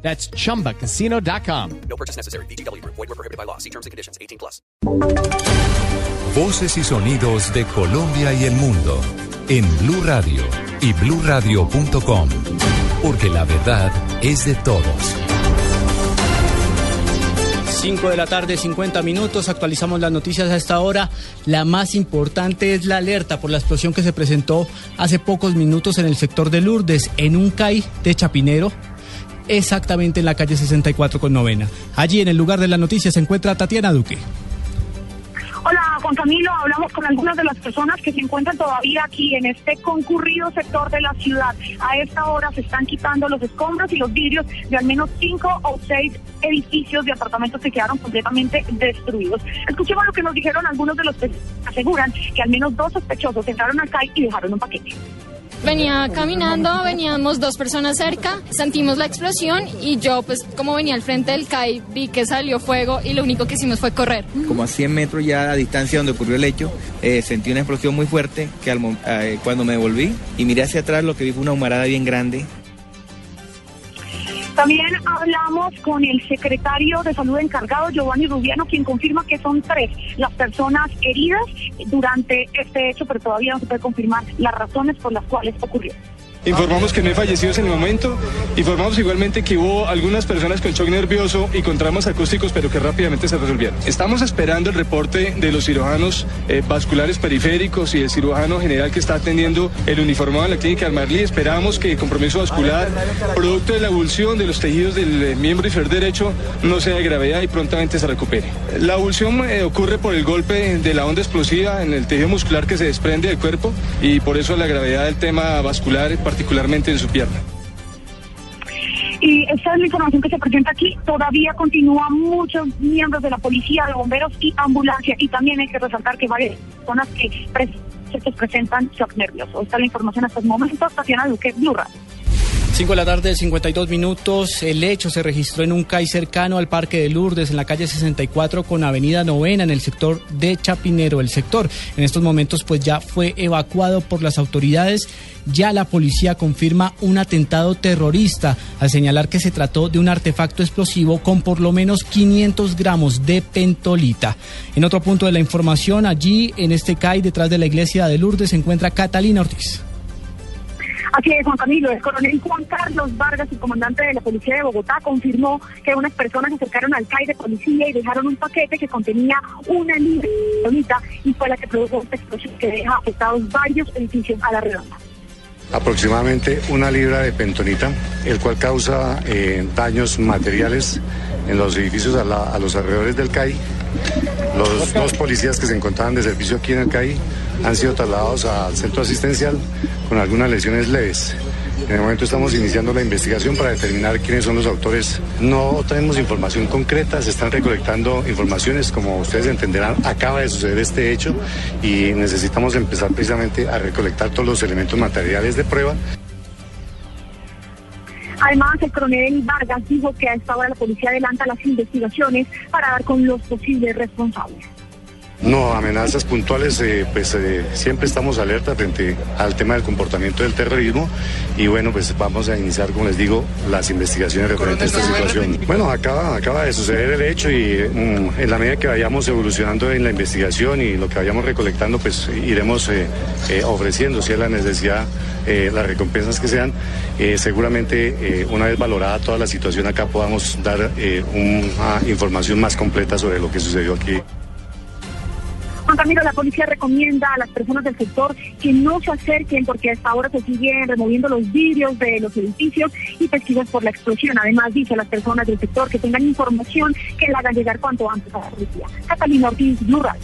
That's chumbacasino.com. No purchase necessary. BGW. Void were prohibited by law. See terms and conditions. 18 plus. Voces y sonidos de Colombia y el mundo en Blue Radio y bluradio.com, porque la verdad es de todos. 5 de la tarde, 50 minutos. Actualizamos las noticias a esta hora. La más importante es la alerta por la explosión que se presentó hace pocos minutos en el sector de Lourdes, en un CAI de Chapinero, exactamente en la calle 64 con novena. Allí en el lugar de la noticia se encuentra Tatiana Duque. Hola Juan Camilo, hablamos con algunas de las personas que se encuentran todavía aquí en este concurrido sector de la ciudad. A esta hora se están quitando los escombros y los vidrios de al menos cinco o seis edificios de apartamentos que quedaron completamente destruidos. Escuchemos lo que nos dijeron algunos de los que aseguran que al menos dos sospechosos entraron acá y dejaron un paquete. Venía caminando, veníamos dos personas cerca, sentimos la explosión y yo pues como venía al frente del CAI vi que salió fuego y lo único que hicimos fue correr. Como a 100 metros ya a distancia donde ocurrió el hecho, eh, sentí una explosión muy fuerte que al, eh, cuando me devolví y miré hacia atrás lo que vi fue una humarada bien grande también hablamos con el secretario de salud encargado, Giovanni Rubiano, quien confirma que son tres las personas heridas durante este hecho, pero todavía no se puede confirmar las razones por las cuales ocurrió. Informamos que no hay fallecidos en el momento. Informamos igualmente que hubo algunas personas con shock nervioso y con traumas acústicos, pero que rápidamente se resolvieron. Estamos esperando el reporte de los cirujanos eh, vasculares periféricos y el cirujano general que está atendiendo el uniformado en la clínica del Marlí. Esperamos que el compromiso vascular, producto de la abulsión de los tejidos del eh, miembro inferior derecho, no sea de gravedad y prontamente se recupere. La abulsión eh, ocurre por el golpe de la onda explosiva en el tejido muscular que se desprende del cuerpo y por eso la gravedad del tema vascular en su pierna. Y esta es la información que se presenta aquí. Todavía continúan muchos miembros de la policía, de bomberos y ambulancia. Y también hay que resaltar que varias personas que se presentan shock nervioso. Esta es la información hasta el momento. Tatiana Duque, Blue 5 de la tarde, 52 minutos. El hecho se registró en un CAI cercano al Parque de Lourdes, en la calle 64 con Avenida Novena, en el sector de Chapinero. El sector en estos momentos pues ya fue evacuado por las autoridades. Ya la policía confirma un atentado terrorista al señalar que se trató de un artefacto explosivo con por lo menos 500 gramos de pentolita. En otro punto de la información, allí en este CAI, detrás de la iglesia de Lourdes, se encuentra Catalina Ortiz. Así es, Juan Camilo. El coronel Juan Carlos Vargas, el comandante de la policía de Bogotá, confirmó que unas personas acercaron al CAI de policía y dejaron un paquete que contenía una libra y fue la que produjo esta explosión que deja afectados varios edificios a la redonda aproximadamente una libra de pentonita, el cual causa eh, daños materiales en los edificios a, los alrededores del CAI. Los dos policías que se encontraban de servicio aquí en el CAI han sido trasladados al centro asistencial con algunas lesiones leves. En el momento estamos iniciando la investigación para determinar quiénes son los autores. No tenemos información concreta, se están recolectando informaciones, como ustedes entenderán, acaba de suceder este hecho y necesitamos empezar precisamente a recolectar todos los elementos materiales de prueba. Además, el coronel Vargas dijo que a esta hora la policía adelanta las investigaciones para dar con los posibles responsables. No, amenazas puntuales, eh, pues eh, siempre estamos alerta frente al tema del comportamiento del terrorismo y bueno, pues vamos a iniciar, como les digo, las investigaciones referentes a esta situación. Bueno, acaba, acaba de suceder el hecho y mm, en la medida que vayamos evolucionando en la investigación y lo que vayamos recolectando, pues iremos eh, ofreciendo, si es la necesidad, las recompensas que sean. seguramente, una vez valorada toda la situación acá, podamos dar una información más completa sobre lo que sucedió aquí. Juan Camilo, la policía recomienda a las personas del sector que no se acerquen porque hasta ahora se siguen removiendo los vidrios de los edificios y pesquisas por la explosión. Además, dice a las personas del sector que tengan información que la hagan llegar cuanto antes a la policía. Catalina Ortiz, Blue Radio.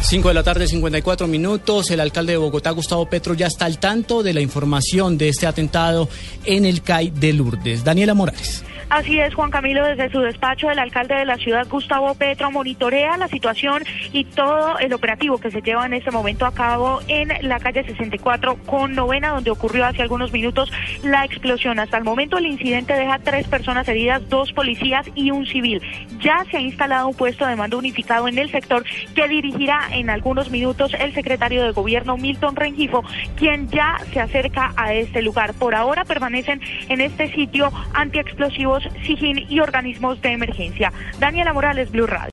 5 de la tarde, 54 minutos. El alcalde de Bogotá, Gustavo Petro, ya está al tanto de la información de este atentado en el CAI de Lourdes. Daniela Morales. Así es, Juan Camilo, desde su despacho, el alcalde de la ciudad, Gustavo Petro, monitorea la situación y todo el operativo que se lleva en este momento a cabo en la calle 64 con novena, donde ocurrió hace algunos minutos la explosión. Hasta el momento el incidente deja tres personas heridas, dos policías y un civil. Ya se ha instalado un puesto de mando unificado en el sector que dirigirá en algunos minutos el secretario de gobierno Milton Rengifo, quien ya se acerca a este lugar. Por ahora permanecen en este sitio antiexplosivos, SIGIN y organismos de emergencia. Daniela Morales, Blue Radio.